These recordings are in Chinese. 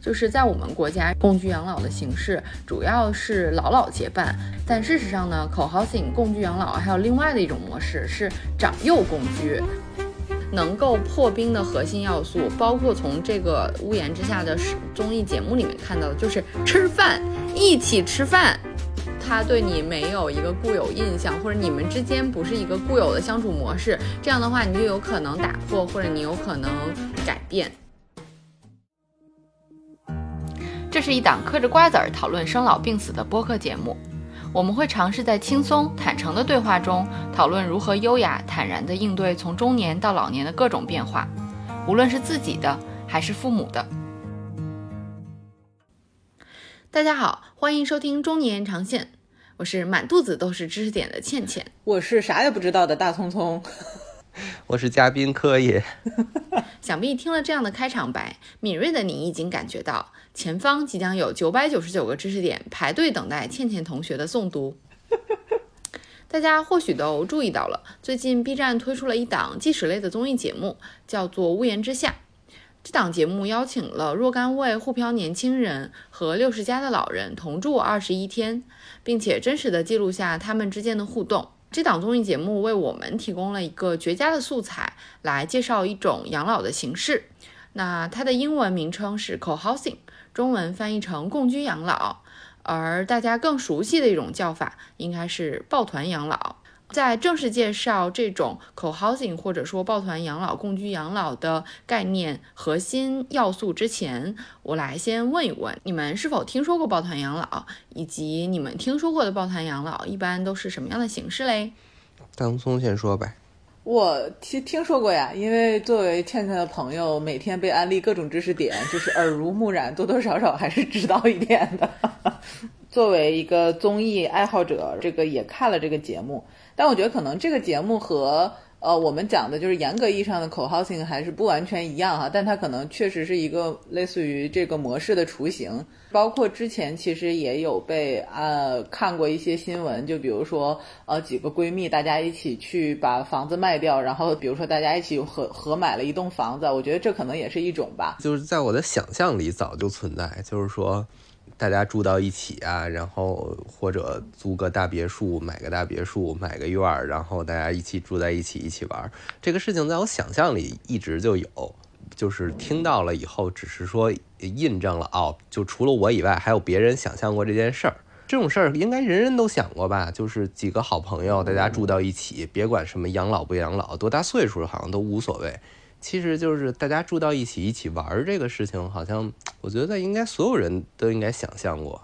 就是在我们国家，共居养老的形式主要是老老结伴，但事实上呢，co-housing 共居养老还有另外的一种模式是长幼共居。能够破冰的核心要素，包括从这个屋檐之下的综艺节目里面看到的，就是吃饭，一起吃饭。他对你没有一个固有印象，或者你们之间不是一个固有的相处模式，这样的话，你就有可能打破，或者你有可能改变。这是一档嗑着瓜子儿讨论生老病死的播客节目，我们会尝试在轻松坦诚的对话中讨论如何优雅坦然地应对从中年到老年的各种变化，无论是自己的还是父母的。大家好，欢迎收听中年延长线，我是满肚子都是知识点的倩倩，我是啥也不知道的大聪聪。我是嘉宾柯野。想必听了这样的开场白，敏锐的你已经感觉到前方即将有九百九十九个知识点排队等待倩倩同学的诵读。大家或许都注意到了，最近 B 站推出了一档纪实类的综艺节目，叫做《屋檐之下》。这档节目邀请了若干位沪漂年轻人和六十加的老人同住二十一天，并且真实的记录下他们之间的互动。这档综艺节目为我们提供了一个绝佳的素材，来介绍一种养老的形式。那它的英文名称是 co-housing，中文翻译成共居养老，而大家更熟悉的一种叫法应该是抱团养老。在正式介绍这种 co-housing 或者说抱团养老、共居养老的概念核心要素之前，我来先问一问你们是否听说过抱团养老，以及你们听说过的抱团养老一般都是什么样的形式嘞？张松先说呗。我听听说过呀，因为作为倩倩的朋友，每天被安利各种知识点，就是耳濡目染，多多少少还是知道一点的。作为一个综艺爱好者，这个也看了这个节目。但我觉得可能这个节目和呃我们讲的就是严格意义上的口号性还是不完全一样哈，但它可能确实是一个类似于这个模式的雏形。包括之前其实也有被呃看过一些新闻，就比如说呃几个闺蜜大家一起去把房子卖掉，然后比如说大家一起合合买了一栋房子，我觉得这可能也是一种吧。就是在我的想象里早就存在，就是说。大家住到一起啊，然后或者租个大别墅，买个大别墅，买个院儿，然后大家一起住在一起，一起玩儿。这个事情在我想象里一直就有，就是听到了以后，只是说印证了哦，就除了我以外，还有别人想象过这件事儿。这种事儿应该人人都想过吧？就是几个好朋友，大家住到一起，别管什么养老不养老，多大岁数好像都无所谓。其实就是大家住到一起，一起玩这个事情，好像我觉得应该所有人都应该想象过。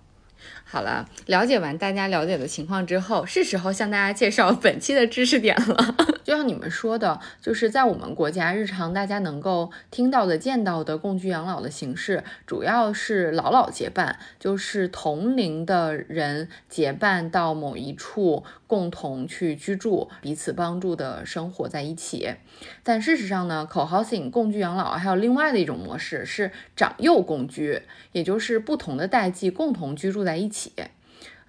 好了，了解完大家了解的情况之后，是时候向大家介绍本期的知识点了。就像你们说的，就是在我们国家日常大家能够听到的、见到的共居养老的形式，主要是老老结伴，就是同龄的人结伴到某一处，共同去居住，彼此帮助的生活在一起。但事实上呢，co-housing 共居养老还有另外的一种模式是长幼共居，也就是不同的代际共同居住在一起。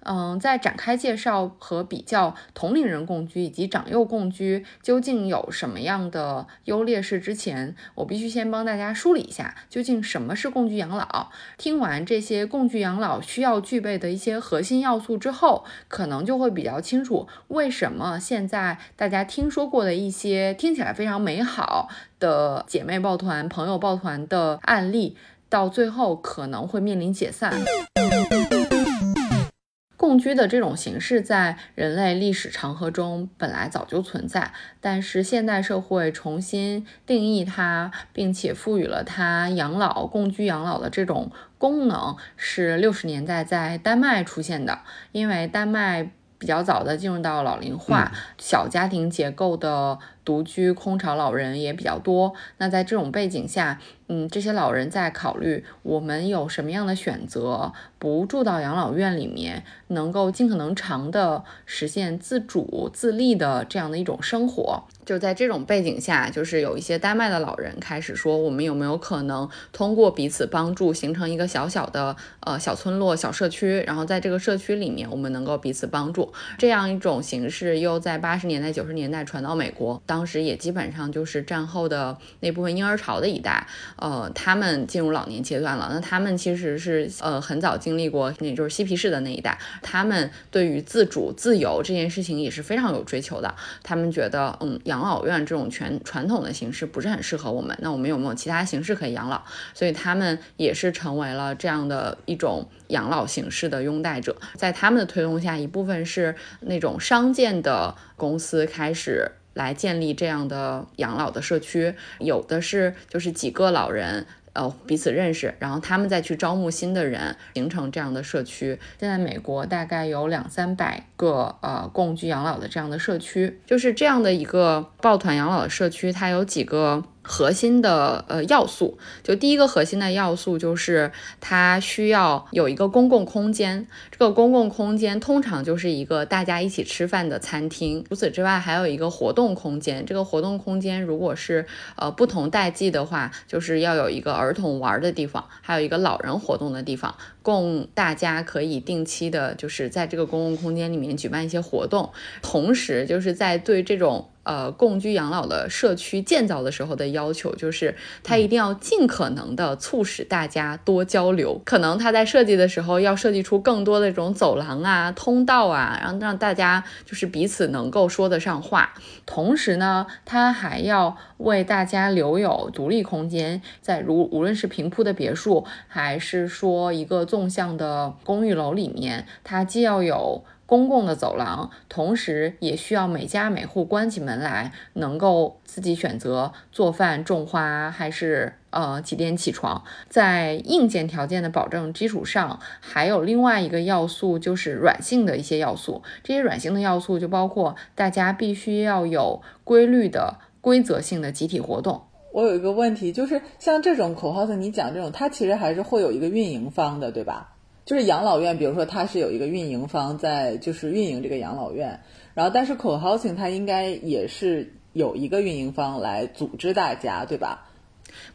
嗯，在展开介绍和比较同龄人共居以及长幼共居究竟有什么样的优劣势之前，我必须先帮大家梳理一下，究竟什么是共居养老。听完这些共居养老需要具备的一些核心要素之后，可能就会比较清楚为什么现在大家听说过的一些听起来非常美好的姐妹抱团、朋友抱团的案例，到最后可能会面临解散。共居的这种形式在人类历史长河中本来早就存在，但是现代社会重新定义它，并且赋予了它养老、共居养老的这种功能，是六十年代在丹麦出现的。因为丹麦比较早的进入到老龄化、小家庭结构的。独居空巢老人也比较多，那在这种背景下，嗯，这些老人在考虑我们有什么样的选择，不住到养老院里面，能够尽可能长的实现自主自立的这样的一种生活。就在这种背景下，就是有一些丹麦的老人开始说，我们有没有可能通过彼此帮助，形成一个小小的呃小村落、小社区，然后在这个社区里面，我们能够彼此帮助。这样一种形式又在八十年代、九十年代传到美国。当时也基本上就是战后的那部分婴儿潮的一代，呃，他们进入老年阶段了。那他们其实是呃很早经历过，那就是嬉皮士的那一代，他们对于自主、自由这件事情也是非常有追求的。他们觉得，嗯，养老院这种全传统的形式不是很适合我们，那我们有没有其他形式可以养老？所以他们也是成为了这样的一种养老形式的拥戴者。在他们的推动下，一部分是那种商建的公司开始来建立这样的养老的社区，有的是就是几个老人。呃，彼此认识，然后他们再去招募新的人，形成这样的社区。现在美国大概有两三百个呃共居养老的这样的社区，就是这样的一个抱团养老的社区，它有几个。核心的呃要素，就第一个核心的要素就是它需要有一个公共空间，这个公共空间通常就是一个大家一起吃饭的餐厅。除此之外，还有一个活动空间，这个活动空间如果是呃不同代际的话，就是要有一个儿童玩的地方，还有一个老人活动的地方，供大家可以定期的，就是在这个公共空间里面举办一些活动，同时就是在对这种。呃，共居养老的社区建造的时候的要求就是，它一定要尽可能的促使大家多交流。可能他在设计的时候要设计出更多的这种走廊啊、通道啊，然后让大家就是彼此能够说得上话。同时呢，它还要为大家留有独立空间，在如无论是平铺的别墅，还是说一个纵向的公寓楼里面，它既要有。公共的走廊，同时也需要每家每户关起门来，能够自己选择做饭、种花，还是呃几点起床。在硬件条件的保证基础上，还有另外一个要素，就是软性的一些要素。这些软性的要素就包括大家必须要有规律的、规则性的集体活动。我有一个问题，就是像这种口号的，你讲这种，它其实还是会有一个运营方的，对吧？就是养老院，比如说它是有一个运营方在，就是运营这个养老院，然后但是 co-housing 它应该也是有一个运营方来组织大家，对吧？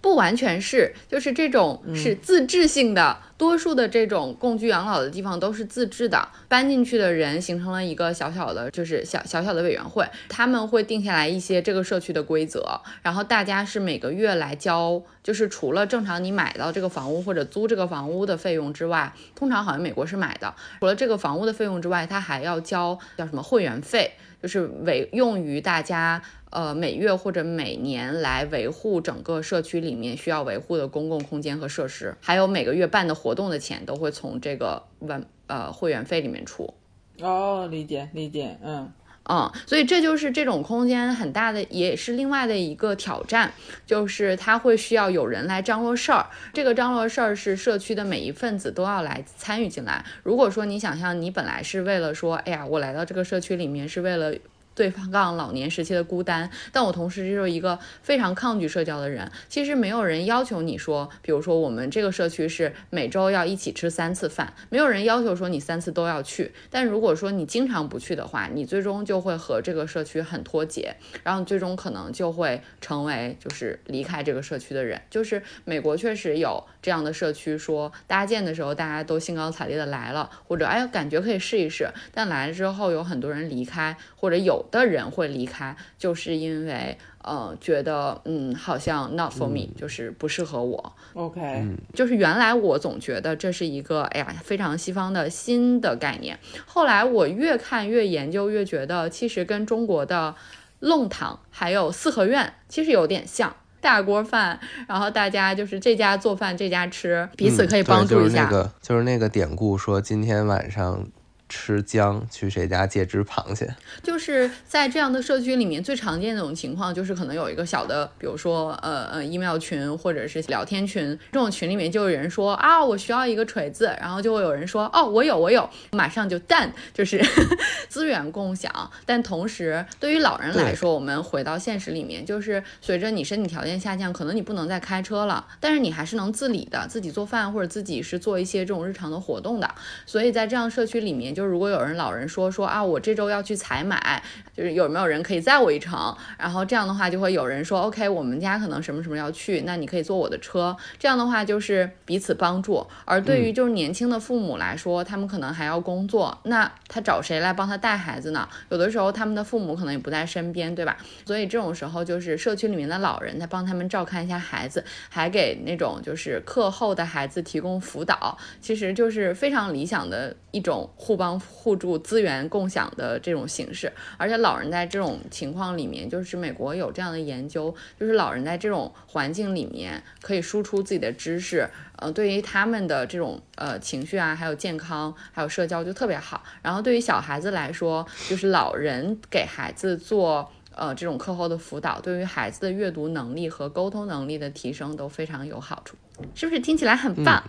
不完全是，就是这种是自治性的。多数的这种共居养老的地方都是自治的，搬进去的人形成了一个小小的，就是小小小的委员会，他们会定下来一些这个社区的规则，然后大家是每个月来交，就是除了正常你买到这个房屋或者租这个房屋的费用之外，通常好像美国是买的，除了这个房屋的费用之外，他还要交叫什么会员费，就是为用于大家。呃，每月或者每年来维护整个社区里面需要维护的公共空间和设施，还有每个月办的活动的钱都会从这个万呃会员费里面出。哦，理解理解，嗯嗯，所以这就是这种空间很大的，也是另外的一个挑战，就是它会需要有人来张罗事儿。这个张罗事儿是社区的每一份子都要来参与进来。如果说你想象你本来是为了说，哎呀，我来到这个社区里面是为了。对抗老年时期的孤单，但我同时就是一个非常抗拒社交的人。其实没有人要求你说，比如说我们这个社区是每周要一起吃三次饭，没有人要求说你三次都要去。但如果说你经常不去的话，你最终就会和这个社区很脱节，然后最终可能就会成为就是离开这个社区的人。就是美国确实有这样的社区，说搭建的时候大家都兴高采烈的来了，或者哎感觉可以试一试，但来了之后有很多人离开，或者有。的人会离开，就是因为呃觉得嗯好像 not for me，就是不适合我。OK，就是原来我总觉得这是一个哎呀非常西方的新的概念，后来我越看越研究越觉得其实跟中国的弄堂还有四合院其实有点像，大锅饭，然后大家就是这家做饭这家吃，彼此可以帮助一下。就是那个就是那个典故说今天晚上。吃姜去谁家借只螃蟹？就是在这样的社区里面，最常见的一种情况就是可能有一个小的，比如说呃呃 email 群或者是聊天群，这种群里面就有人说啊，我需要一个锤子，然后就会有人说哦，我有我有，马上就弹，就是 资源共享。但同时，对于老人来说，我们回到现实里面，就是随着你身体条件下降，可能你不能再开车了，但是你还是能自理的，自己做饭或者自己是做一些这种日常的活动的。所以在这样社区里面。就是如果有人老人说说啊，我这周要去采买，就是有没有人可以载我一程？然后这样的话就会有人说，OK，我们家可能什么什么要去，那你可以坐我的车。这样的话就是彼此帮助。而对于就是年轻的父母来说，他们可能还要工作，那他找谁来帮他带孩子呢？有的时候他们的父母可能也不在身边，对吧？所以这种时候就是社区里面的老人，在帮他们照看一下孩子，还给那种就是课后的孩子提供辅导，其实就是非常理想的一种互帮互助、资源共享的这种形式。而且老人在这种情况里面，就是美国有这样的研究，就是老人在这种环境里面可以输出自己的知识，呃，对于他们的这种呃情绪啊，还有健康，还有社交就特别好。然后对于小孩子来说，就是老人给孩子做。呃，这种课后的辅导对于孩子的阅读能力和沟通能力的提升都非常有好处，是不是听起来很棒？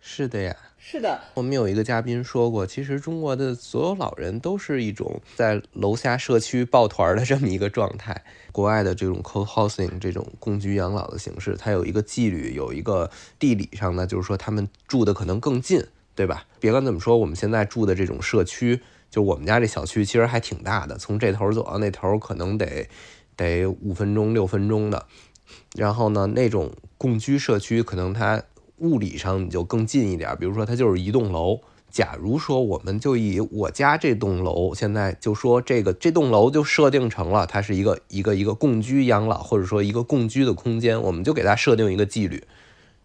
是的呀，是的。我们有一个嘉宾说过，其实中国的所有老人都是一种在楼下社区抱团的这么一个状态。国外的这种 co-housing 这种共居养老的形式，它有一个纪律，有一个地理上呢，就是说他们住的可能更近，对吧？别管怎么说，我们现在住的这种社区。就我们家这小区其实还挺大的，从这头走到那头可能得得五分钟六分钟的。然后呢，那种共居社区可能它物理上你就更近一点，比如说它就是一栋楼。假如说我们就以我家这栋楼，现在就说这个这栋楼就设定成了它是一个一个一个共居养老，或者说一个共居的空间，我们就给它设定一个纪律，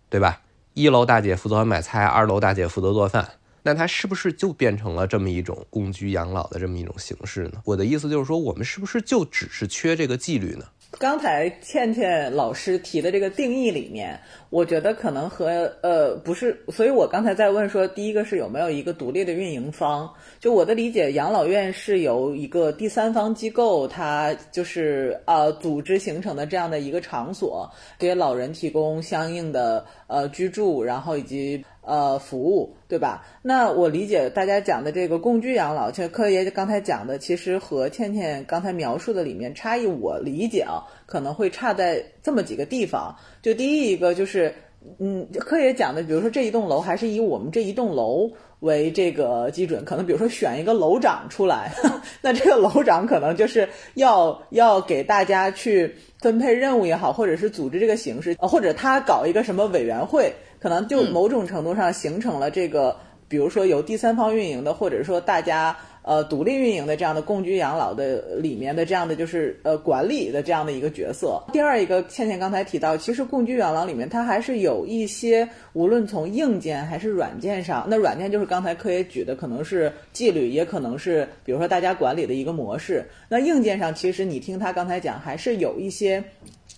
对吧？一楼大姐负责买菜，二楼大姐负责做饭。那它是不是就变成了这么一种共居养老的这么一种形式呢？我的意思就是说，我们是不是就只是缺这个纪律呢？刚才倩倩老师提的这个定义里面，我觉得可能和呃不是，所以我刚才在问说，第一个是有没有一个独立的运营方？就我的理解，养老院是由一个第三方机构，它就是呃组织形成的这样的一个场所，给老人提供相应的呃居住，然后以及。呃，服务对吧？那我理解大家讲的这个共居养老，其实柯爷刚才讲的，其实和倩倩刚才描述的里面差异，我理解啊，可能会差在这么几个地方。就第一一个就是，嗯，柯爷讲的，比如说这一栋楼还是以我们这一栋楼为这个基准，可能比如说选一个楼长出来，那这个楼长可能就是要要给大家去分配任务也好，或者是组织这个形式，或者他搞一个什么委员会。可能就某种程度上形成了这个，比如说由第三方运营的，或者说大家呃独立运营的这样的共居养老的里面的这样的就是呃管理的这样的一个角色。第二一个，倩倩刚才提到，其实共居养老里面它还是有一些，无论从硬件还是软件上，那软件就是刚才科也举的，可能是纪律，也可能是比如说大家管理的一个模式。那硬件上，其实你听他刚才讲，还是有一些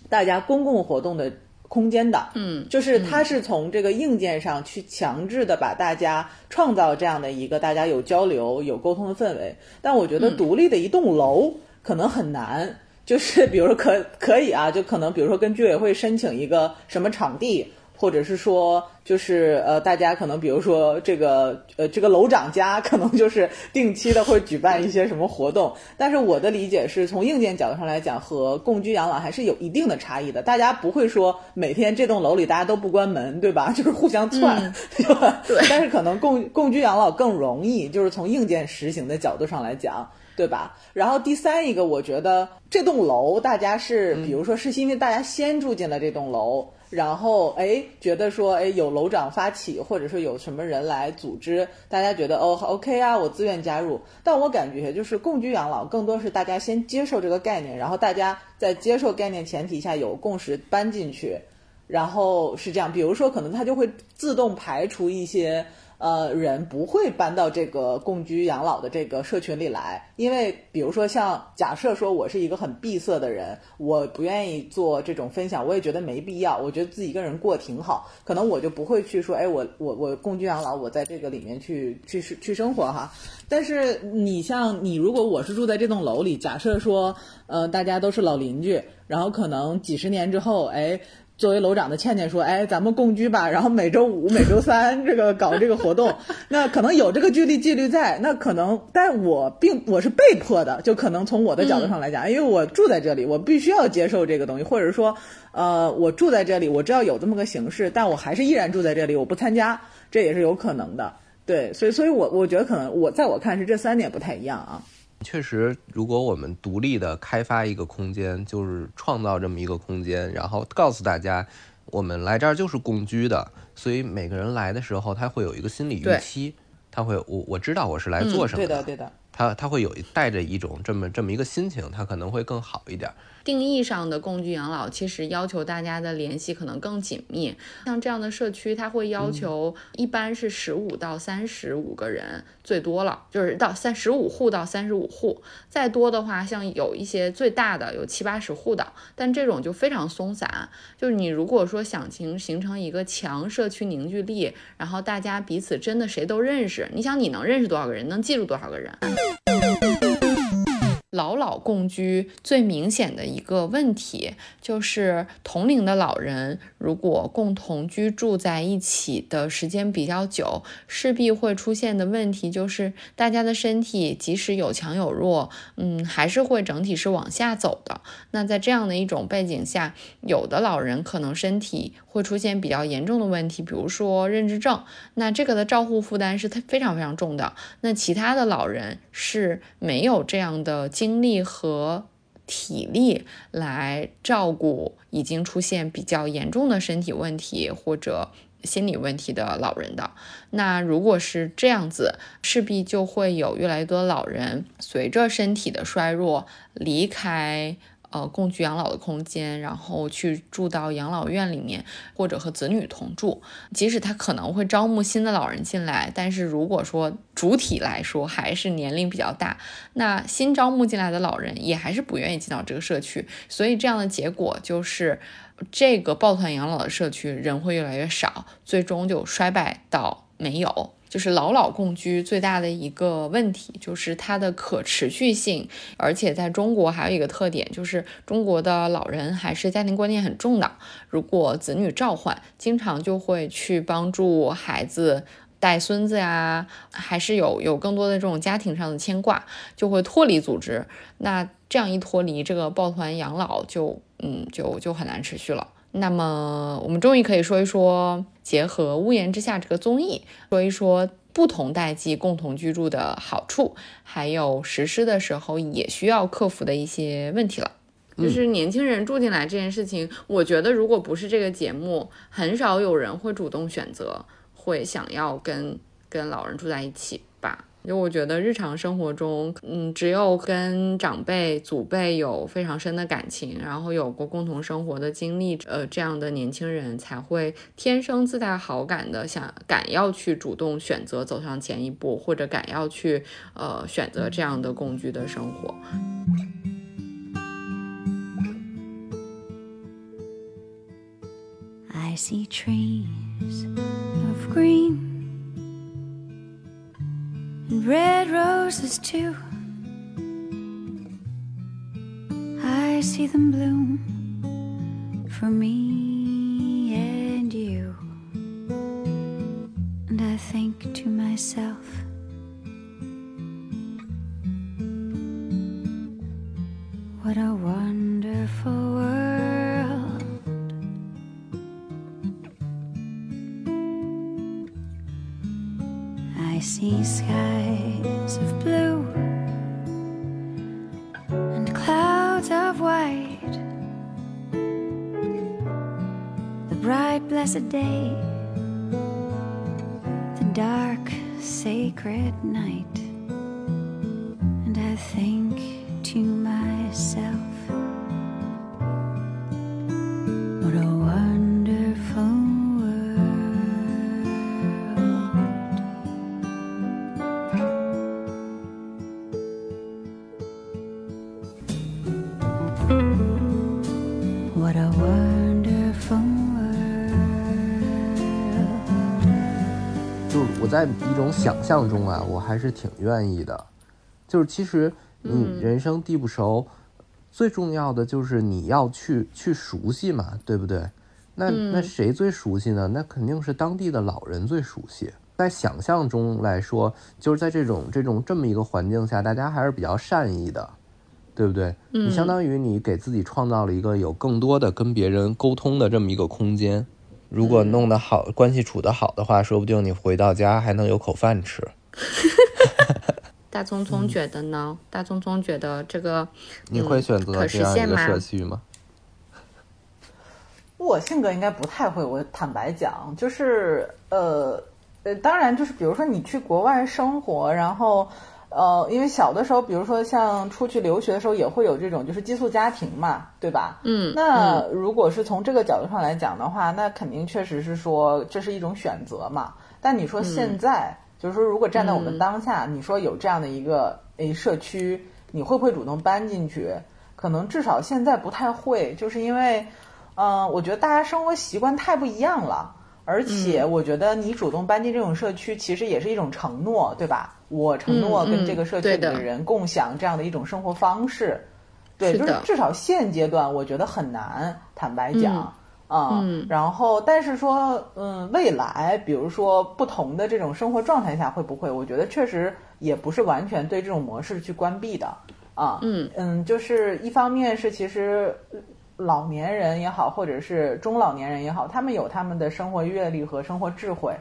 大家公共活动的。空间的，嗯，就是它是从这个硬件上去强制的把大家创造这样的一个大家有交流、有沟通的氛围。但我觉得独立的一栋楼可能很难，就是比如说可可以啊，就可能比如说跟居委会申请一个什么场地。或者是说，就是呃，大家可能比如说这个呃，这个楼长家可能就是定期的会举办一些什么活动。但是我的理解是从硬件角度上来讲，和共居养老还是有一定的差异的。大家不会说每天这栋楼里大家都不关门，对吧？就是互相窜，对吧？对。但是可能共共居养老更容易，就是从硬件实行的角度上来讲，对吧？然后第三一个，我觉得这栋楼大家是，比如说是因为大家先住进了这栋楼。然后哎，觉得说哎，有楼长发起，或者说有什么人来组织，大家觉得哦，OK 啊，我自愿加入。但我感觉就是共居养老更多是大家先接受这个概念，然后大家在接受概念前提下有共识搬进去，然后是这样。比如说，可能他就会自动排除一些。呃，人不会搬到这个共居养老的这个社群里来，因为比如说像假设说我是一个很闭塞的人，我不愿意做这种分享，我也觉得没必要，我觉得自己一个人过挺好，可能我就不会去说，哎，我我我共居养老，我在这个里面去去去生活哈。但是你像你，如果我是住在这栋楼里，假设说，呃，大家都是老邻居，然后可能几十年之后，哎。作为楼长的倩倩说：“哎，咱们共居吧，然后每周五、每周三这个搞这个活动，那可能有这个纪律纪律在，那可能，但我并我是被迫的，就可能从我的角度上来讲，因为我住在这里，我必须要接受这个东西，或者说，呃，我住在这里，我知道有这么个形式，但我还是依然住在这里，我不参加，这也是有可能的。”对，所以所以我我觉得可能我在我看是这三点不太一样啊。确实，如果我们独立的开发一个空间，就是创造这么一个空间，然后告诉大家，我们来这儿就是共居的，所以每个人来的时候，他会有一个心理预期，他会我我知道我是来做什么的，对的对的，他他会有带着一种这么这么一个心情，他可能会更好一点。定义上的共居养老，其实要求大家的联系可能更紧密。像这样的社区，它会要求一般是十五到三十五个人，最多了就是到三十五户到三十五户。再多的话，像有一些最大的有七八十户的，但这种就非常松散。就是你如果说想形形成一个强社区凝聚力，然后大家彼此真的谁都认识，你想你能认识多少个人，能记住多少个人？老老共居最明显的一个问题就是同龄的老人如果共同居住在一起的时间比较久，势必会出现的问题就是大家的身体即使有强有弱，嗯，还是会整体是往下走的。那在这样的一种背景下，有的老人可能身体会出现比较严重的问题，比如说认知症，那这个的照护负担是非常非常重的。那其他的老人是没有这样的经。精力和体力来照顾已经出现比较严重的身体问题或者心理问题的老人的，那如果是这样子，势必就会有越来越多老人随着身体的衰弱离开。呃，共居养老的空间，然后去住到养老院里面，或者和子女同住。即使他可能会招募新的老人进来，但是如果说主体来说还是年龄比较大，那新招募进来的老人也还是不愿意进到这个社区。所以这样的结果就是，这个抱团养老的社区人会越来越少，最终就衰败到没有。就是老老共居最大的一个问题，就是它的可持续性，而且在中国还有一个特点，就是中国的老人还是家庭观念很重的。如果子女召唤，经常就会去帮助孩子带孙子呀，还是有有更多的这种家庭上的牵挂，就会脱离组织。那这样一脱离，这个抱团养老就嗯就就很难持续了。那么，我们终于可以说一说结合《屋檐之下》这个综艺，说一说不同代际共同居住的好处，还有实施的时候也需要克服的一些问题了。就是年轻人住进来这件事情，我觉得如果不是这个节目，很少有人会主动选择，会想要跟跟老人住在一起吧。就我觉得日常生活中，嗯，只有跟长辈、祖辈有非常深的感情，然后有过共同生活的经历，呃，这样的年轻人才会天生自带好感的，想敢要去主动选择走上前一步，或者敢要去呃选择这样的共居的生活。I see trees of green. And red roses too. I see them bloom for me and you. And I think to myself, what a wonderful 种想象中啊，我还是挺愿意的。就是其实你人生地不熟，最重要的就是你要去去熟悉嘛，对不对？那那谁最熟悉呢？那肯定是当地的老人最熟悉。在想象中来说，就是在这种这种这么一个环境下，大家还是比较善意的，对不对？你相当于你给自己创造了一个有更多的跟别人沟通的这么一个空间。如果弄得好，关系处得好的话，说不定你回到家还能有口饭吃。大聪聪觉得呢？大聪聪觉得这个你会选择这样一个社区吗？我性格应该不太会，我坦白讲，就是呃呃，当然就是比如说你去国外生活，然后呃，因为小的时候，比如说像出去留学的时候，也会有这种就是寄宿家庭嘛，对吧？嗯，那如果是从这个角度上来讲的话，那肯定确实是说这是一种选择嘛。但你说现在。就是说，如果站在我们当下，你说有这样的一个诶社区，你会不会主动搬进去？可能至少现在不太会，就是因为，嗯，我觉得大家生活习惯太不一样了，而且我觉得你主动搬进这种社区，其实也是一种承诺，对吧？我承诺跟这个社区里的人共享这样的一种生活方式，对，就是至少现阶段，我觉得很难，坦白讲。啊，然后，但是说，嗯，未来，比如说不同的这种生活状态下，会不会？我觉得确实也不是完全对这种模式去关闭的，啊，嗯嗯，就是一方面是其实老年人也好，或者是中老年人也好，他们有他们的生活阅历和生活智慧，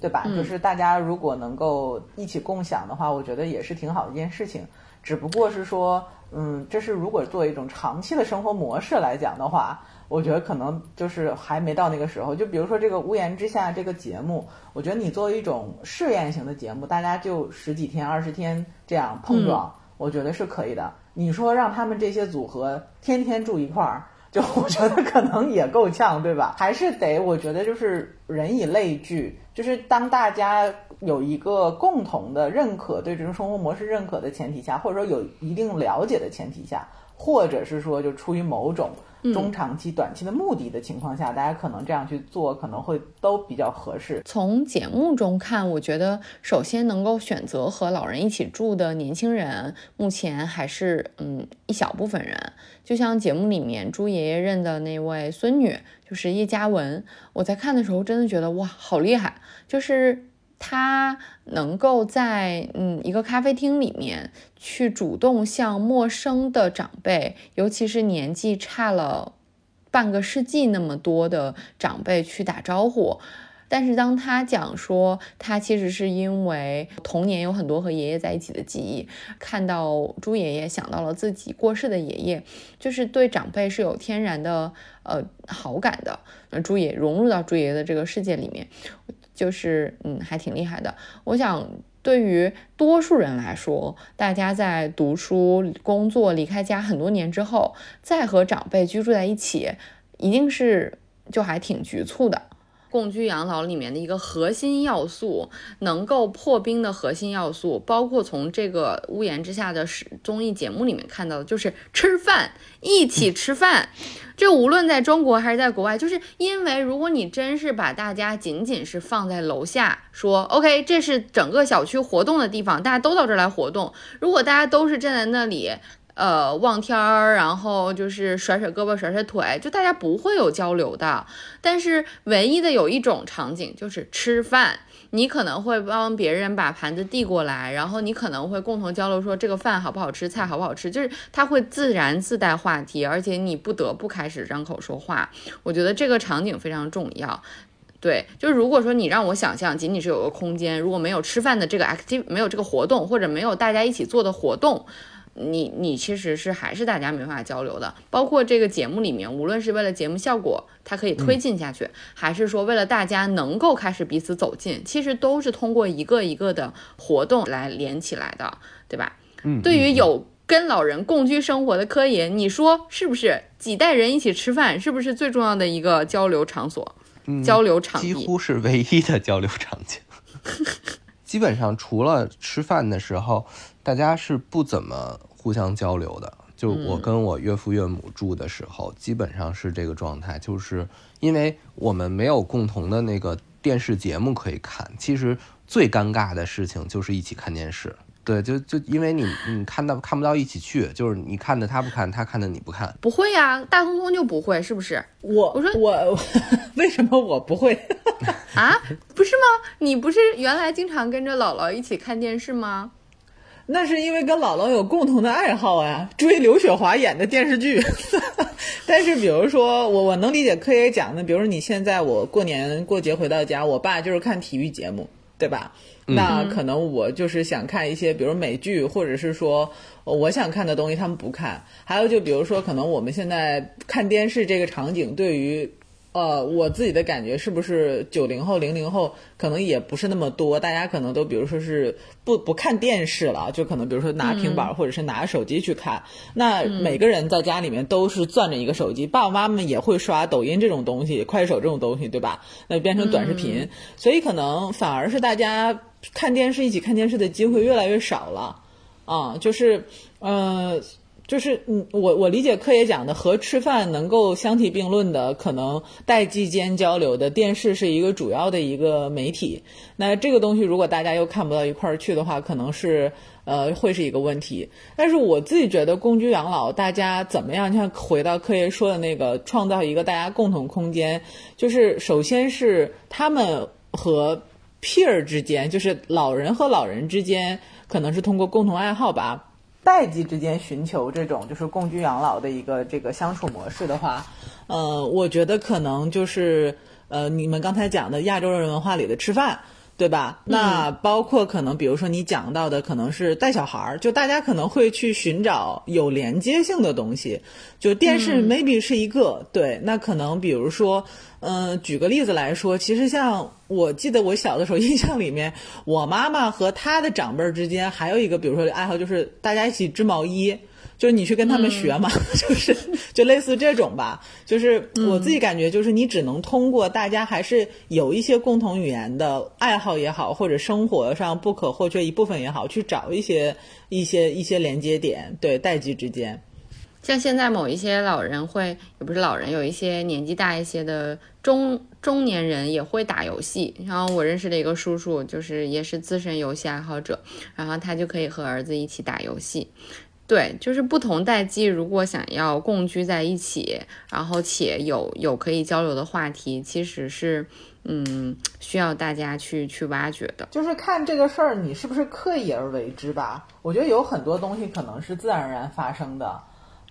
对吧？就是大家如果能够一起共享的话，我觉得也是挺好的一件事情。只不过是说，嗯，这是如果做一种长期的生活模式来讲的话。我觉得可能就是还没到那个时候。就比如说这个《屋檐之下》这个节目，我觉得你作为一种试验型的节目，大家就十几天、二十天这样碰撞，我觉得是可以的。你说让他们这些组合天天住一块儿，就我觉得可能也够呛，对吧？还是得我觉得就是人以类聚，就是当大家有一个共同的认可，对这种生活模式认可的前提下，或者说有一定了解的前提下，或者是说就出于某种。中长期、短期的目的的情况下，大家可能这样去做，可能会都比较合适。从节目中看，我觉得首先能够选择和老人一起住的年轻人，目前还是嗯一小部分人。就像节目里面朱爷爷认的那位孙女，就是叶嘉文，我在看的时候真的觉得哇，好厉害，就是。他能够在嗯一个咖啡厅里面去主动向陌生的长辈，尤其是年纪差了半个世纪那么多的长辈去打招呼。但是当他讲说他其实是因为童年有很多和爷爷在一起的记忆，看到朱爷爷想到了自己过世的爷爷，就是对长辈是有天然的呃好感的。那朱爷融入到朱爷爷的这个世界里面。就是嗯，还挺厉害的。我想，对于多数人来说，大家在读书、工作、离开家很多年之后，再和长辈居住在一起，一定是就还挺局促的。共居养老里面的一个核心要素，能够破冰的核心要素，包括从这个屋檐之下的综艺节目里面看到的，就是吃饭，一起吃饭。这无论在中国还是在国外，就是因为如果你真是把大家仅仅是放在楼下说，OK，这是整个小区活动的地方，大家都到这儿来活动。如果大家都是站在那里。呃，望天儿，然后就是甩甩胳膊，甩甩腿，就大家不会有交流的。但是唯一的有一种场景就是吃饭，你可能会帮别人把盘子递过来，然后你可能会共同交流说这个饭好不好吃，菜好不好吃，就是它会自然自带话题，而且你不得不开始张口说话。我觉得这个场景非常重要。对，就如果说你让我想象，仅仅是有个空间，如果没有吃饭的这个 active，没有这个活动，或者没有大家一起做的活动。你你其实是还是大家没法交流的，包括这个节目里面，无论是为了节目效果，它可以推进下去，还是说为了大家能够开始彼此走近，其实都是通过一个一个的活动来连起来的，对吧？嗯，对于有跟老人共居生活的科研，你说是不是？几代人一起吃饭，是不是最重要的一个交流场所？交流场几乎是唯一的交流场景。基本上除了吃饭的时候。大家是不怎么互相交流的，就我跟我岳父岳母住的时候，基本上是这个状态，就是因为我们没有共同的那个电视节目可以看。其实最尴尬的事情就是一起看电视，对，就就因为你你看到看不到一起去，就是你看的他不看，他看的你不看。不会呀，大聪聪就不会，是不是？我我说我 为什么我不会 啊？不是吗？你不是原来经常跟着姥姥一起看电视吗？那是因为跟姥姥有共同的爱好啊，追刘雪华演的电视剧，但是比如说我我能理解柯爷讲的，比如说你现在我过年过节回到家，我爸就是看体育节目，对吧？那可能我就是想看一些，比如美剧，或者是说我想看的东西，他们不看。还有就比如说，可能我们现在看电视这个场景，对于。呃，我自己的感觉是不是九零后、零零后可能也不是那么多，大家可能都比如说是不不看电视了，就可能比如说拿平板或者是拿手机去看。那每个人在家里面都是攥着一个手机，爸爸妈妈也会刷抖音这种东西、快手这种东西，对吧？那变成短视频，所以可能反而是大家看电视、一起看电视的机会越来越少了。啊，就是呃。就是嗯，我我理解柯爷讲的和吃饭能够相提并论的，可能代际间交流的电视是一个主要的一个媒体。那这个东西如果大家又看不到一块儿去的话，可能是呃会是一个问题。但是我自己觉得共居养老，大家怎么样？像回到柯爷说的那个，创造一个大家共同空间，就是首先是他们和 peer 之间，就是老人和老人之间，可能是通过共同爱好吧。代际之间寻求这种就是共居养老的一个这个相处模式的话，呃，我觉得可能就是呃，你们刚才讲的亚洲人文化里的吃饭。对吧？那包括可能，比如说你讲到的，可能是带小孩儿，就大家可能会去寻找有连接性的东西。就电视 maybe 是一个对，那可能比如说，嗯，举个例子来说，其实像我记得我小的时候 印象里面，我妈妈和她的长辈儿之间还有一个，比如说爱好就是大家一起织毛衣。就是你去跟他们学嘛，就是就类似这种吧。就是我自己感觉，就是你只能通过大家还是有一些共同语言的爱好也好，或者生活上不可或缺一部分也好，去找一些一些一些连接点，对代际之间。像现在某一些老人会，也不是老人，有一些年纪大一些的中中年人也会打游戏。然后我认识的一个叔叔，就是也是资深游戏爱好者，然后他就可以和儿子一起打游戏。对，就是不同代际，如果想要共居在一起，然后且有有可以交流的话题，其实是，嗯，需要大家去去挖掘的。就是看这个事儿，你是不是刻意而为之吧？我觉得有很多东西可能是自然而然发生的，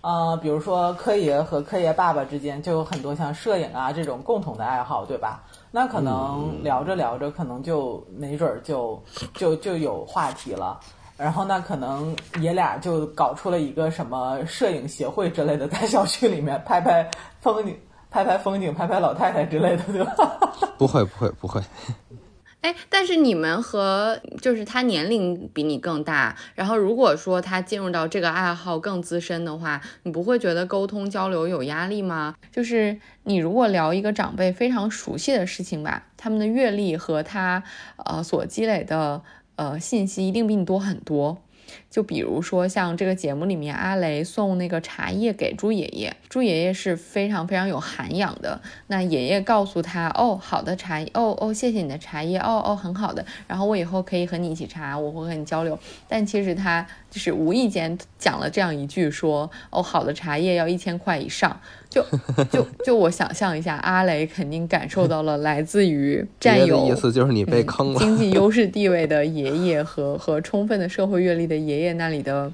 呃，比如说柯爷和柯爷爸爸之间就有很多像摄影啊这种共同的爱好，对吧？那可能聊着聊着，可能就没准儿就就就有话题了。然后那可能爷俩就搞出了一个什么摄影协会之类的，在小区里面拍拍风景、拍拍风景、拍拍老太太之类的，对吧？不会，不会，不会。哎，但是你们和就是他年龄比你更大，然后如果说他进入到这个爱好更资深的话，你不会觉得沟通交流有压力吗？就是你如果聊一个长辈非常熟悉的事情吧，他们的阅历和他呃所积累的。呃，信息一定比你多很多。就比如说，像这个节目里面，阿雷送那个茶叶给朱爷爷，朱爷爷是非常非常有涵养的。那爷爷告诉他，哦，好的茶叶，哦哦，谢谢你的茶叶，哦哦，很好的。然后我以后可以和你一起茶，我会和你交流。但其实他就是无意间讲了这样一句，说，哦，好的茶叶要一千块以上。就就就我想象一下，阿雷肯定感受到了来自于 占有意思就是你被坑了经济优势地位的爷爷和和充分的社会阅历的爷爷那里的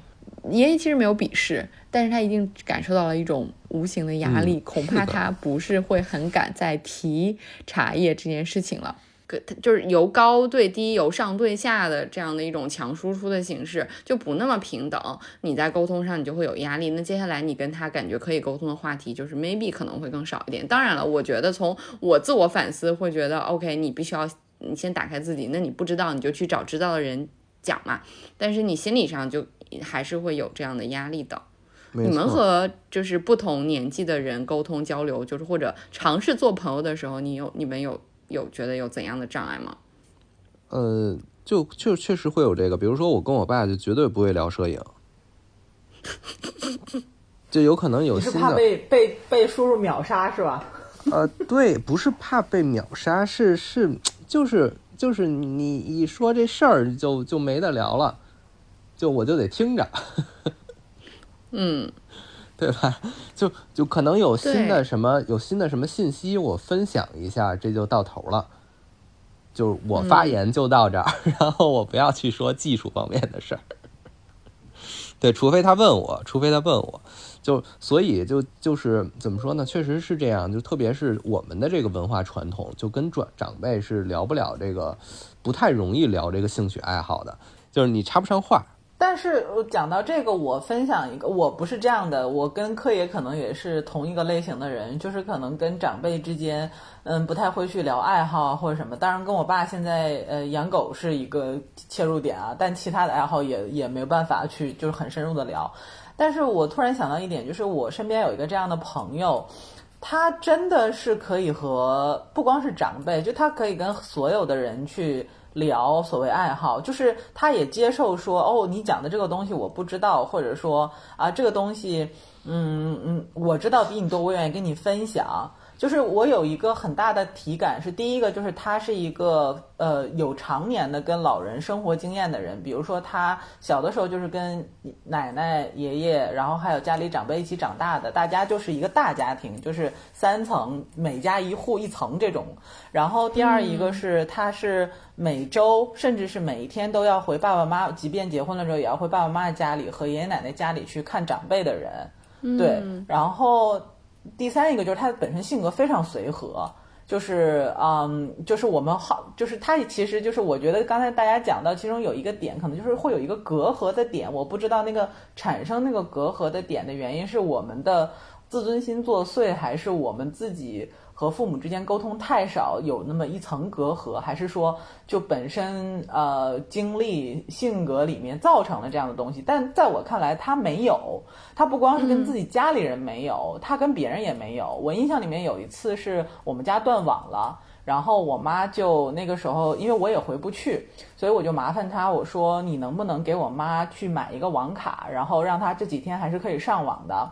爷爷其实没有鄙视，但是他一定感受到了一种无形的压力，恐怕他不是会很敢再提茶叶这件事情了。就是由高对低，由上对下的这样的一种强输出的形式，就不那么平等。你在沟通上你就会有压力。那接下来你跟他感觉可以沟通的话题，就是 maybe 可能会更少一点。当然了，我觉得从我自我反思会觉得，OK，你必须要你先打开自己。那你不知道你就去找知道的人讲嘛。但是你心理上就还是会有这样的压力的。你们和就是不同年纪的人沟通交流，就是或者尝试做朋友的时候，你有你们有。有觉得有怎样的障碍吗？呃，就就确实会有这个，比如说我跟我爸就绝对不会聊摄影，就有可能有新的。是怕被被被叔叔秒杀是吧？呃，对，不是怕被秒杀，是是就是就是你一说这事儿就就没得聊了，就我就得听着。嗯。对吧？就就可能有新的什么，有新的什么信息，我分享一下，这就到头了。就我发言就到这儿，然后我不要去说技术方面的事儿。对，除非他问我，除非他问我，就所以就就是怎么说呢？确实是这样，就特别是我们的这个文化传统，就跟长长辈是聊不了这个，不太容易聊这个兴趣爱好的，就是你插不上话。但是讲到这个，我分享一个，我不是这样的，我跟柯爷可能也是同一个类型的人，就是可能跟长辈之间，嗯，不太会去聊爱好或者什么。当然，跟我爸现在呃养狗是一个切入点啊，但其他的爱好也也没有办法去就是很深入的聊。但是我突然想到一点，就是我身边有一个这样的朋友，他真的是可以和不光是长辈，就他可以跟所有的人去。聊所谓爱好，就是他也接受说，哦，你讲的这个东西我不知道，或者说啊，这个东西，嗯嗯，我知道比你多，我愿意跟你分享。就是我有一个很大的体感，是第一个，就是他是一个呃有常年的跟老人生活经验的人，比如说他小的时候就是跟奶奶、爷爷，然后还有家里长辈一起长大的，大家就是一个大家庭，就是三层，每家一户一层这种。然后第二一个是他是每周甚至是每一天都要回爸爸妈妈，即便结婚了之后也要回爸爸妈妈家里和爷爷奶奶家里去看长辈的人，对，然后。第三一个就是他本身性格非常随和，就是嗯，就是我们好，就是他其实就是我觉得刚才大家讲到其中有一个点，可能就是会有一个隔阂的点，我不知道那个产生那个隔阂的点的原因是我们的自尊心作祟，还是我们自己。和父母之间沟通太少，有那么一层隔阂，还是说就本身呃经历性格里面造成了这样的东西？但在我看来，他没有，他不光是跟自己家里人没有，他跟别人也没有。我印象里面有一次是我们家断网了，然后我妈就那个时候，因为我也回不去，所以我就麻烦她，我说你能不能给我妈去买一个网卡，然后让她这几天还是可以上网的。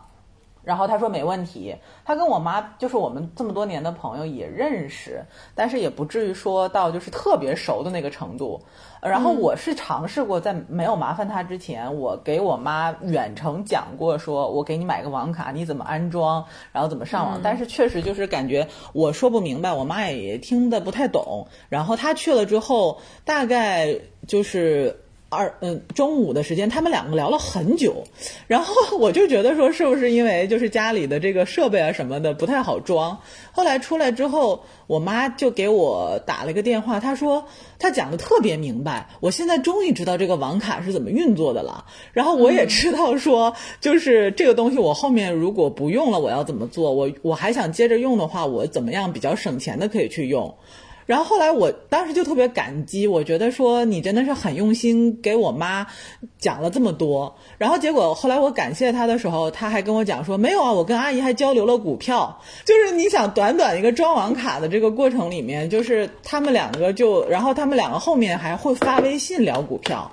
然后他说没问题，他跟我妈就是我们这么多年的朋友也认识，但是也不至于说到就是特别熟的那个程度。然后我是尝试过在没有麻烦他之前，我给我妈远程讲过，说我给你买个网卡，你怎么安装，然后怎么上网。但是确实就是感觉我说不明白，我妈也听得不太懂。然后他去了之后，大概就是。二嗯，中午的时间，他们两个聊了很久，然后我就觉得说，是不是因为就是家里的这个设备啊什么的不太好装？后来出来之后，我妈就给我打了一个电话，她说她讲的特别明白，我现在终于知道这个网卡是怎么运作的了。然后我也知道说，就是这个东西我后面如果不用了，我要怎么做？我我还想接着用的话，我怎么样比较省钱的可以去用？然后后来，我当时就特别感激，我觉得说你真的是很用心给我妈讲了这么多。然后结果后来我感谢她的时候，她还跟我讲说没有啊，我跟阿姨还交流了股票。就是你想短短一个装网卡的这个过程里面，就是他们两个就，然后他们两个后面还会发微信聊股票。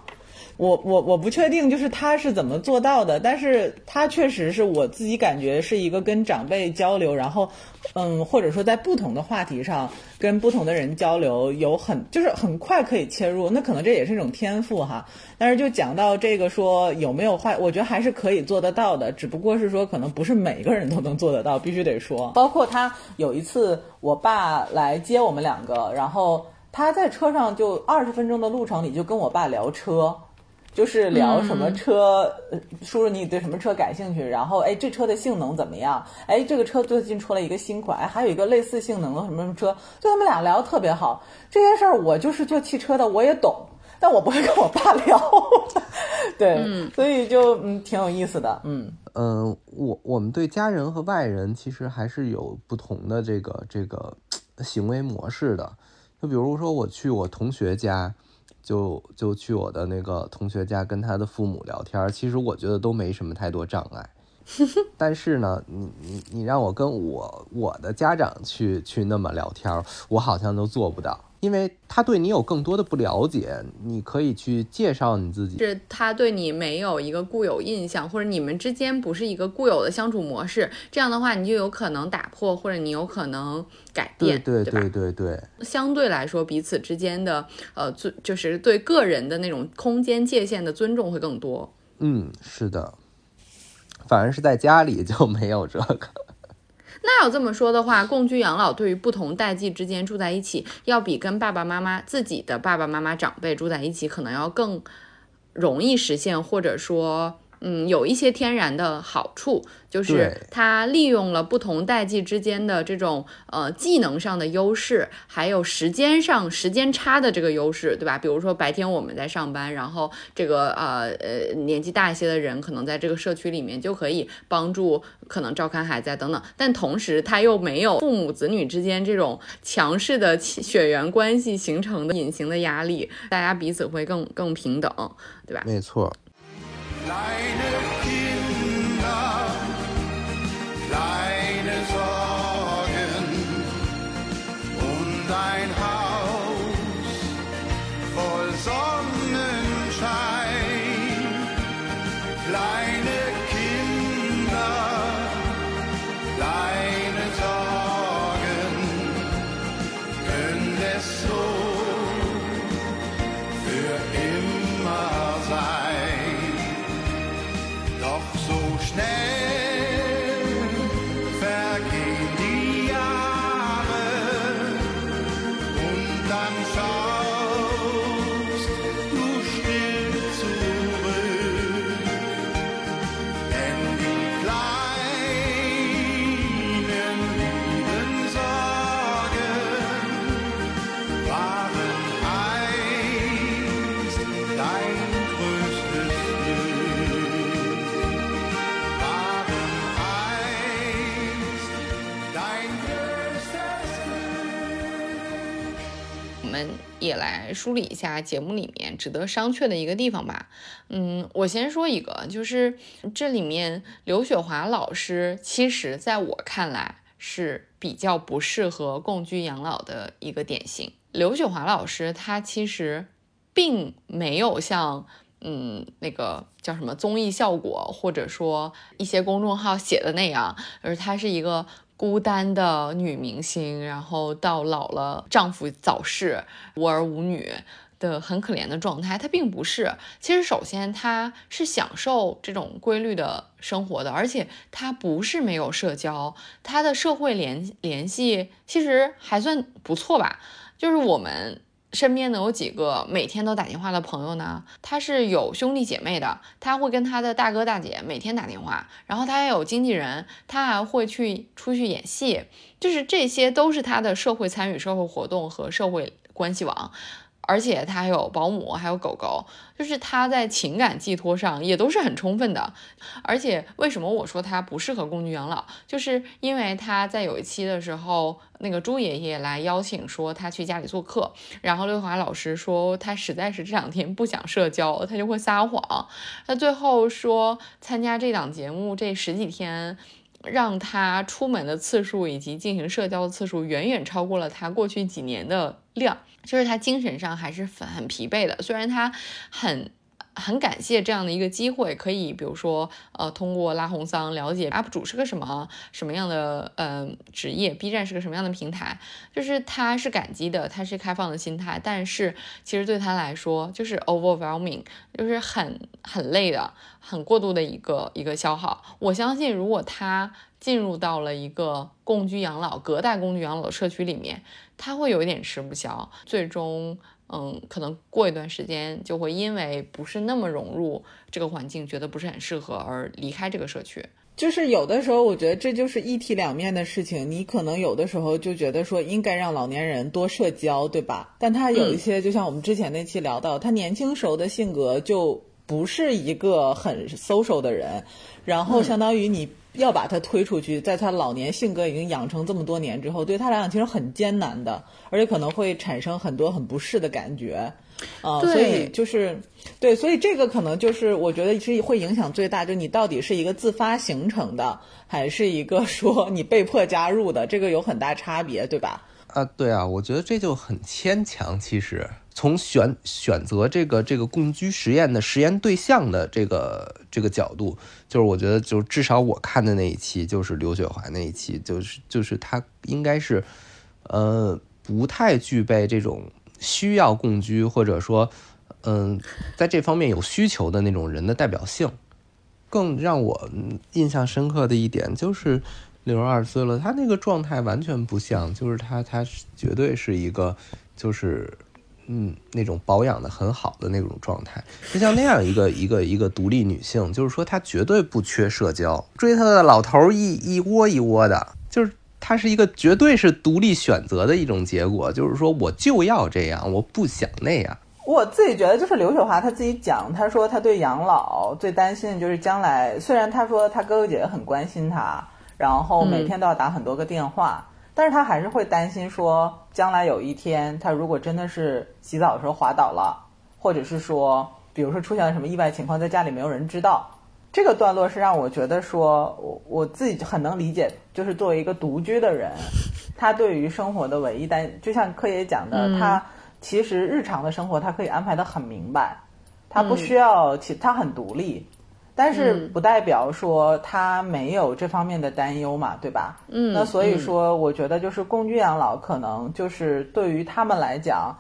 我我我不确定，就是他是怎么做到的，但是他确实是我自己感觉是一个跟长辈交流，然后，嗯，或者说在不同的话题上跟不同的人交流，有很就是很快可以切入，那可能这也是一种天赋哈。但是就讲到这个说有没有话，我觉得还是可以做得到的，只不过是说可能不是每个人都能做得到，必须得说。包括他有一次我爸来接我们两个，然后他在车上就二十分钟的路程里就跟我爸聊车。就是聊什么车，叔叔你对什么车感兴趣？然后哎，这车的性能怎么样？哎，这个车最近出了一个新款，哎，还有一个类似性能的什么什么车，就他们俩聊的特别好。这些事儿我就是做汽车的，我也懂，但我不会跟我爸聊。对，所以就嗯挺有意思的。嗯嗯，我我们对家人和外人其实还是有不同的这个这个行为模式的。就比如说我去我同学家。就就去我的那个同学家跟他的父母聊天，其实我觉得都没什么太多障碍。但是呢，你你你让我跟我我的家长去去那么聊天，我好像都做不到。因为他对你有更多的不了解，你可以去介绍你自己。是他对你没有一个固有印象，或者你们之间不是一个固有的相处模式，这样的话你就有可能打破，或者你有可能改变，对对对对。相对来说，彼此之间的呃尊，就是对个人的那种空间界限的尊重会更多。嗯，是的，反而是在家里就没有这个。那要这么说的话，共居养老对于不同代际之间住在一起，要比跟爸爸妈妈自己的爸爸妈妈长辈住在一起，可能要更容易实现，或者说，嗯，有一些天然的好处，就是对它利用了不同代际之间的这种呃技能上的优势，还有时间上时间差的这个优势，对吧？比如说白天我们在上班，然后这个呃呃年纪大一些的人可能在这个社区里面就可以帮助可能照看孩子啊等等，但同时他又没有父母子女之间这种强势的血缘关系形成的隐形的压力，大家彼此会更更平等，对吧？没错。Kleine Kinder, 梳理一下节目里面值得商榷的一个地方吧。嗯，我先说一个，就是这里面刘雪华老师，其实在我看来是比较不适合共居养老的一个典型。刘雪华老师他其实并没有像嗯那个叫什么综艺效果，或者说一些公众号写的那样，而她是一个孤单的女明星，然后到老了丈夫早逝，无儿无女。的很可怜的状态，她并不是。其实，首先她是享受这种规律的生活的，而且她不是没有社交，她的社会联联系其实还算不错吧。就是我们身边能有几个每天都打电话的朋友呢？他是有兄弟姐妹的，他会跟他的大哥大姐每天打电话，然后他也有经纪人，他还会去出去演戏，就是这些都是他的社会参与、社会活动和社会关系网。而且他还有保姆，还有狗狗，就是他在情感寄托上也都是很充分的。而且为什么我说他不适合共居养老，就是因为他在有一期的时候，那个朱爷爷来邀请说他去家里做客，然后刘华老师说他实在是这两天不想社交，他就会撒谎。他最后说参加这档节目这十几天。让他出门的次数以及进行社交的次数远远超过了他过去几年的量，就是他精神上还是很很疲惫的。虽然他很很感谢这样的一个机会，可以比如说呃通过拉红桑了解 UP 主是个什么什么样的呃职业，B 站是个什么样的平台，就是他是感激的，他是开放的心态，但是其实对他来说就是 overwhelming，就是很很累的。很过度的一个一个消耗，我相信如果他进入到了一个共居养老、隔代共居养老的社区里面，他会有一点吃不消，最终，嗯，可能过一段时间就会因为不是那么融入这个环境，觉得不是很适合而离开这个社区。就是有的时候，我觉得这就是一体两面的事情。你可能有的时候就觉得说应该让老年人多社交，对吧？但他有一些，就像我们之前那期聊到，他年轻时候的性格就。不是一个很 social 的人，然后相当于你要把他推出去，在他老年性格已经养成这么多年之后，对他来讲其实很艰难的，而且可能会产生很多很不适的感觉，啊、呃，所以就是对，所以这个可能就是我觉得是会影响最大，就你到底是一个自发形成的，还是一个说你被迫加入的，这个有很大差别，对吧？啊，对啊，我觉得这就很牵强，其实。从选选择这个这个共居实验的实验对象的这个这个角度，就是我觉得，就至少我看的那一期，就是刘雪华那一期，就是就是他应该是，呃，不太具备这种需要共居或者说，嗯、在这方面有需求的那种人的代表性。更让我印象深刻的一点就是，六十二岁了，他那个状态完全不像，就是他他绝对是一个就是。嗯那种保养的很好的那种状态。就像那样一个 一个一个独立女性，就是说她绝对不缺社交，追她的老头一一窝一窝的，就是她是一个绝对是独立选择的一种结果，就是说我就要这样，我不想那样。我自己觉得，就是刘雪华她自己讲，她说她对养老最担心的就是将来。虽然她说她哥哥姐姐很关心她，然后每天都要打很多个电话，但是他还是会担心说，将来有一天他如果真的是洗澡的时候滑倒了，或者是说，比如说出现了什么意外情况，在家里没有人知道，这个段落是让我觉得说，我我自己很能理解，就是作为一个独居的人，他对于生活的唯一担，就像柯爷讲的，他。其实日常的生活他可以安排的很明白，他不需要其他很独立，但是不代表说他没有这方面的担忧嘛，对吧？嗯，那所以说，我觉得就是共居养老，可能就是对于他们来讲，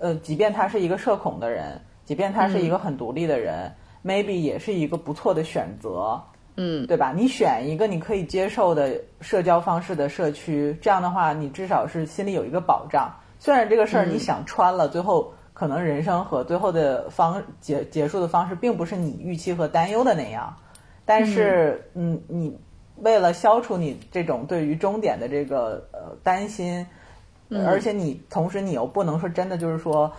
呃，即便他是一个社恐的人，即便他是一个很独立的人、m a y b e 也是一个不错的选择，嗯，对吧？你选一个你可以接受的社交方式的社区，这样的话，你至少是心里有一个保障。虽然这个事儿你想穿了，最后可能人生和最后的方结结束的方式并不是你预期和担忧的那样，但是嗯，你为了消除你这种对于终点的这个呃担心，而且你同时你又不能说真的就是说，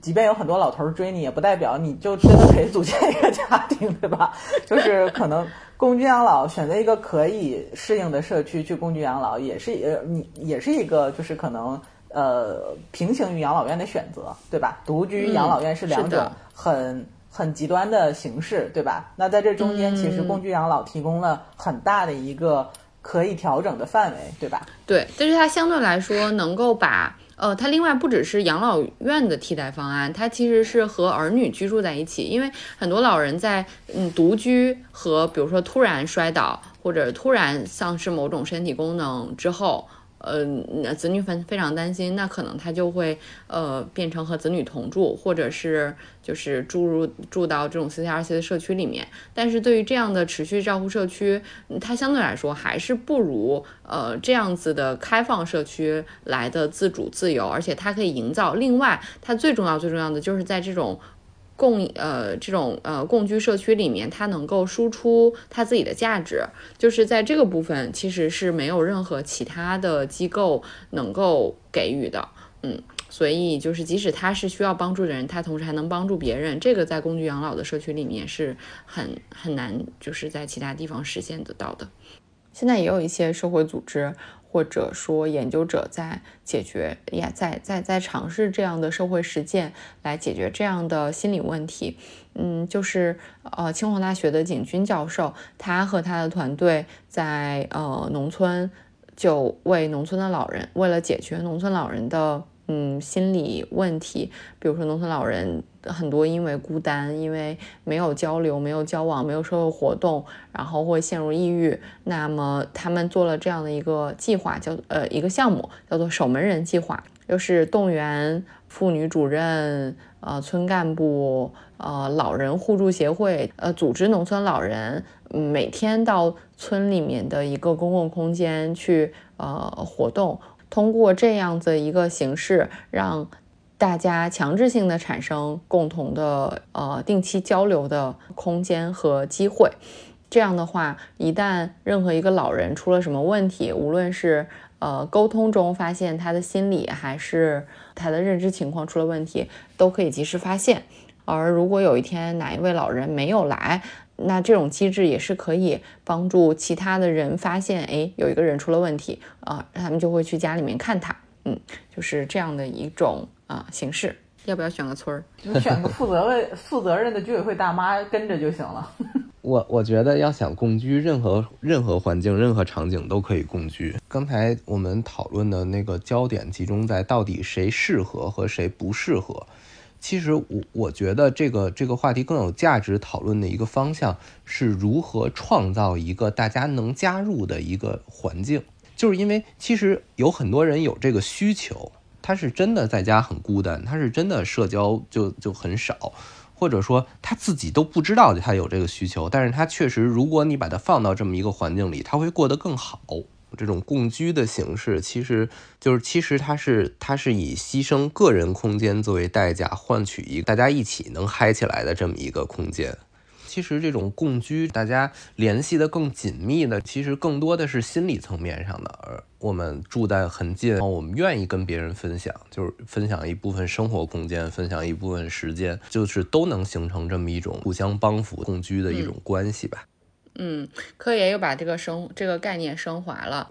即便有很多老头儿追你，也不代表你就真的可以组建一个家庭，对吧？就是可能共居养老，选择一个可以适应的社区去共居养老，也是也你也是一个就是可能。呃，平行于养老院的选择，对吧？独居养老院是两种很很极端的形式，对吧？那在这中间，其实共居养老提供了很大的一个可以调整的范围，对吧？对，但是它相对来说能够把呃，它另外不只是养老院的替代方案，它其实是和儿女居住在一起，因为很多老人在嗯独居和比如说突然摔倒或者突然丧失某种身体功能之后。呃，那子女非非常担心，那可能他就会呃变成和子女同住，或者是就是住入住到这种 CCRC 的社区里面。但是对于这样的持续照护社区，它相对来说还是不如呃这样子的开放社区来的自主自由，而且它可以营造。另外，它最重要最重要的就是在这种。共呃这种呃共居社区里面，它能够输出它自己的价值，就是在这个部分其实是没有任何其他的机构能够给予的，嗯，所以就是即使他是需要帮助的人，他同时还能帮助别人，这个在共居养老的社区里面是很很难，就是在其他地方实现得到的。现在也有一些社会组织。或者说，研究者在解决呀，在在在尝试这样的社会实践来解决这样的心理问题。嗯，就是呃，清华大学的景军教授，他和他的团队在呃农村就为农村的老人，为了解决农村老人的。嗯，心理问题，比如说农村老人很多因为孤单，因为没有交流、没有交往、没有社会活动，然后会陷入抑郁。那么他们做了这样的一个计划，叫呃一个项目，叫做守门人计划，就是动员妇女主任、呃村干部、呃老人互助协会，呃组织农村老人每天到村里面的一个公共空间去呃活动。通过这样子一个形式，让大家强制性的产生共同的呃定期交流的空间和机会。这样的话，一旦任何一个老人出了什么问题，无论是呃沟通中发现他的心理还是他的认知情况出了问题，都可以及时发现。而如果有一天哪一位老人没有来，那这种机制也是可以帮助其他的人发现，哎，有一个人出了问题啊，他们就会去家里面看他，嗯，就是这样的一种啊形式。要不要选个村儿？你选个负责任、负责任的居委会大妈跟着就行了。我我觉得要想共居，任何任何环境、任何场景都可以共居。刚才我们讨论的那个焦点集中在到底谁适合和谁不适合。其实我我觉得这个这个话题更有价值讨论的一个方向是如何创造一个大家能加入的一个环境，就是因为其实有很多人有这个需求，他是真的在家很孤单，他是真的社交就就很少，或者说他自己都不知道他有这个需求，但是他确实，如果你把他放到这么一个环境里，他会过得更好。这种共居的形式，其实就是其实他是他是以牺牲个人空间作为代价，换取一大家一起能嗨起来的这么一个空间。其实这种共居，大家联系的更紧密的，其实更多的是心理层面上的。而我们住在很近，我们愿意跟别人分享，就是分享一部分生活空间，分享一部分时间，就是都能形成这么一种互相帮扶、共居的一种关系吧。嗯，科爷又把这个升这个概念升华了。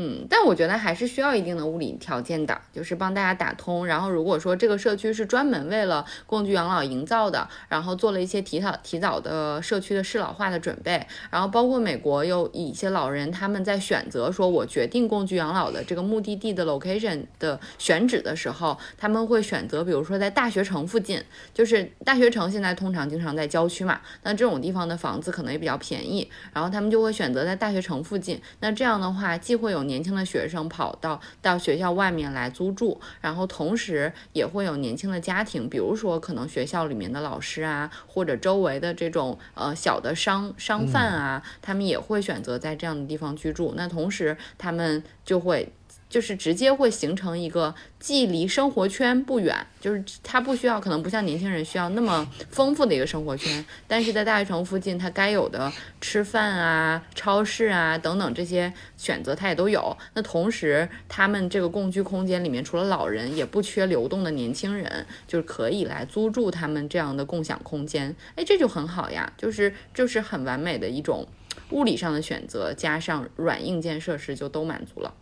嗯，但我觉得还是需要一定的物理条件的，就是帮大家打通。然后如果说这个社区是专门为了共居养老营造的，然后做了一些提早提早的社区的适老化的准备，然后包括美国有一些老人他们在选择说我决定共居养老的这个目的地的 location 的选址的时候，他们会选择比如说在大学城附近，就是大学城现在通常经常在郊区嘛，那这种地方的房子可能也比较便宜，然后他们就会选择在大学城附近。那这样的话，既会有年轻的学生跑到到学校外面来租住，然后同时也会有年轻的家庭，比如说可能学校里面的老师啊，或者周围的这种呃小的商商贩啊，他们也会选择在这样的地方居住。那同时他们就会。就是直接会形成一个既离生活圈不远，就是它不需要，可能不像年轻人需要那么丰富的一个生活圈，但是在大学城附近，它该有的吃饭啊、超市啊等等这些选择它也都有。那同时，他们这个共居空间里面，除了老人，也不缺流动的年轻人，就是可以来租住他们这样的共享空间。哎，这就很好呀，就是就是很完美的一种物理上的选择，加上软硬件设施就都满足了。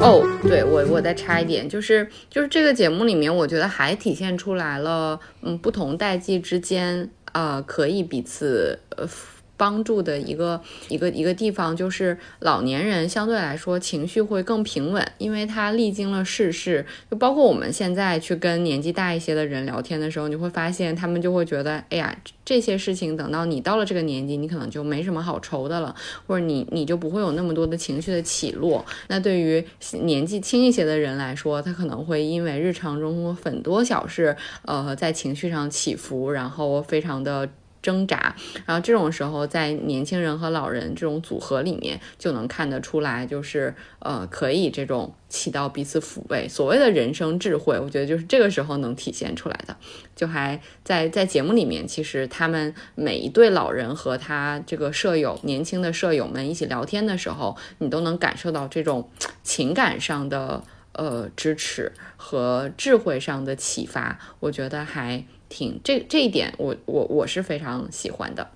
哦，对我，我再插一点，就是就是这个节目里面，我觉得还体现出来了，嗯，不同代际之间，呃，可以彼此呃帮助的一个一个一个地方，就是老年人相对来说情绪会更平稳，因为他历经了世事，就包括我们现在去跟年纪大一些的人聊天的时候，你会发现他们就会觉得，哎呀，这些事情等到你到了这个年纪，你可能就没什么好愁的了，或者你你就不会有那么多的情绪的起落。那对于年纪轻一些的人来说，他可能会因为日常中很多小事，呃，在情绪上起伏，然后非常的。挣扎，然后这种时候，在年轻人和老人这种组合里面，就能看得出来，就是呃，可以这种起到彼此抚慰。所谓的人生智慧，我觉得就是这个时候能体现出来的。就还在在节目里面，其实他们每一对老人和他这个舍友，年轻的舍友们一起聊天的时候，你都能感受到这种情感上的呃支持和智慧上的启发。我觉得还。挺这这一点，我我我是非常喜欢的，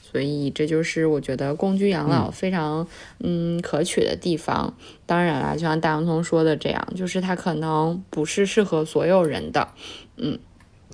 所以这就是我觉得共居养老非常嗯可取的地方。当然啦，就像大洋葱说的这样，就是它可能不是适合所有人的，嗯。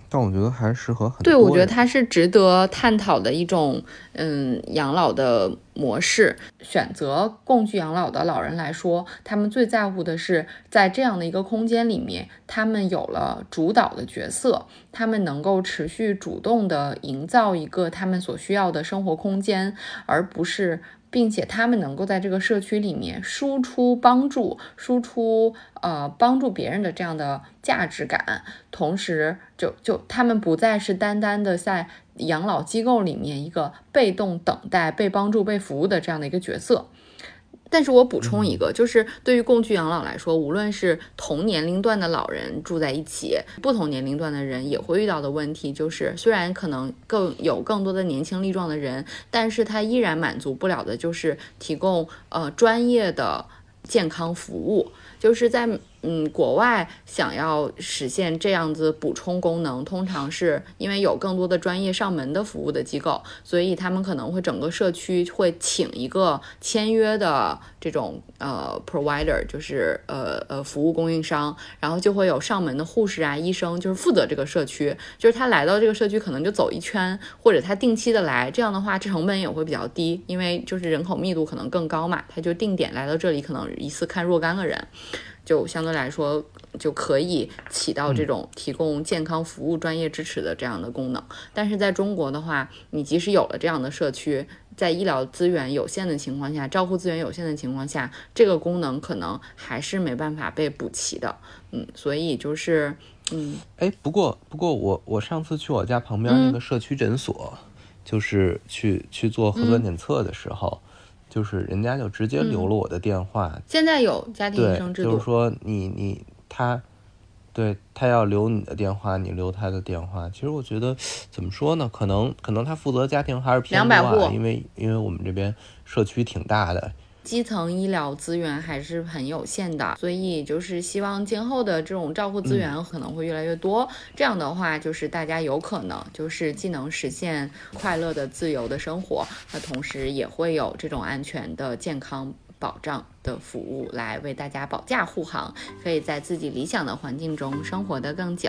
但我觉得还是适合很对，我觉得它是值得探讨的一种嗯养老的模式。选择共居养老的老人来说，他们最在乎的是在这样的一个空间里面，他们有了主导的角色，他们能够持续主动的营造一个他们所需要的生活空间，而不是。并且他们能够在这个社区里面输出帮助，输出呃帮助别人的这样的价值感，同时就就他们不再是单单的在养老机构里面一个被动等待被帮助被服务的这样的一个角色。但是我补充一个，就是对于共居养老来说，无论是同年龄段的老人住在一起，不同年龄段的人也会遇到的问题，就是虽然可能更有更多的年轻力壮的人，但是他依然满足不了的，就是提供呃专业的健康服务，就是在。嗯，国外想要实现这样子补充功能，通常是因为有更多的专业上门的服务的机构，所以他们可能会整个社区会请一个签约的这种呃 provider，就是呃呃服务供应商，然后就会有上门的护士啊、医生，就是负责这个社区，就是他来到这个社区可能就走一圈，或者他定期的来，这样的话这成本也会比较低，因为就是人口密度可能更高嘛，他就定点来到这里，可能一次看若干个人。就相对来说就可以起到这种提供健康服务、专业支持的这样的功能。但是在中国的话，你即使有了这样的社区，在医疗资源有限的情况下，照护资源有限的情况下，这个功能可能还是没办法被补齐的。嗯，所以就是，嗯，哎，不过不过我我上次去我家旁边那个社区诊所，就是去去做核酸检测的时候，就是人家就直接留了我的电话，现在有家庭医对，生制度，就是说你你他，对他要留你的电话，你留他的电话。其实我觉得怎么说呢？可能可能他负责家庭还是偏200多啊，因为因为我们这边社区挺大的，基层医疗资源还是很有限的，所以就是希望今后的这种照护资源可能会越来越多。这样的话，就是大家有可能就是既能实现快乐的、自由的生活，那同时也会有这种安全的健康。保障的服务来为大家保驾护航，可以在自己理想的环境中生活得更久。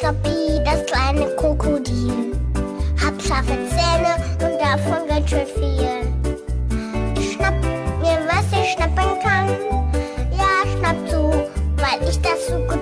Schnappi, das kleine Krokodil. Hab scharfe Zähne und davon ganz schön viel. Ich schnapp mir, was ich schnappen kann. Ja, schnapp zu, weil ich das so gut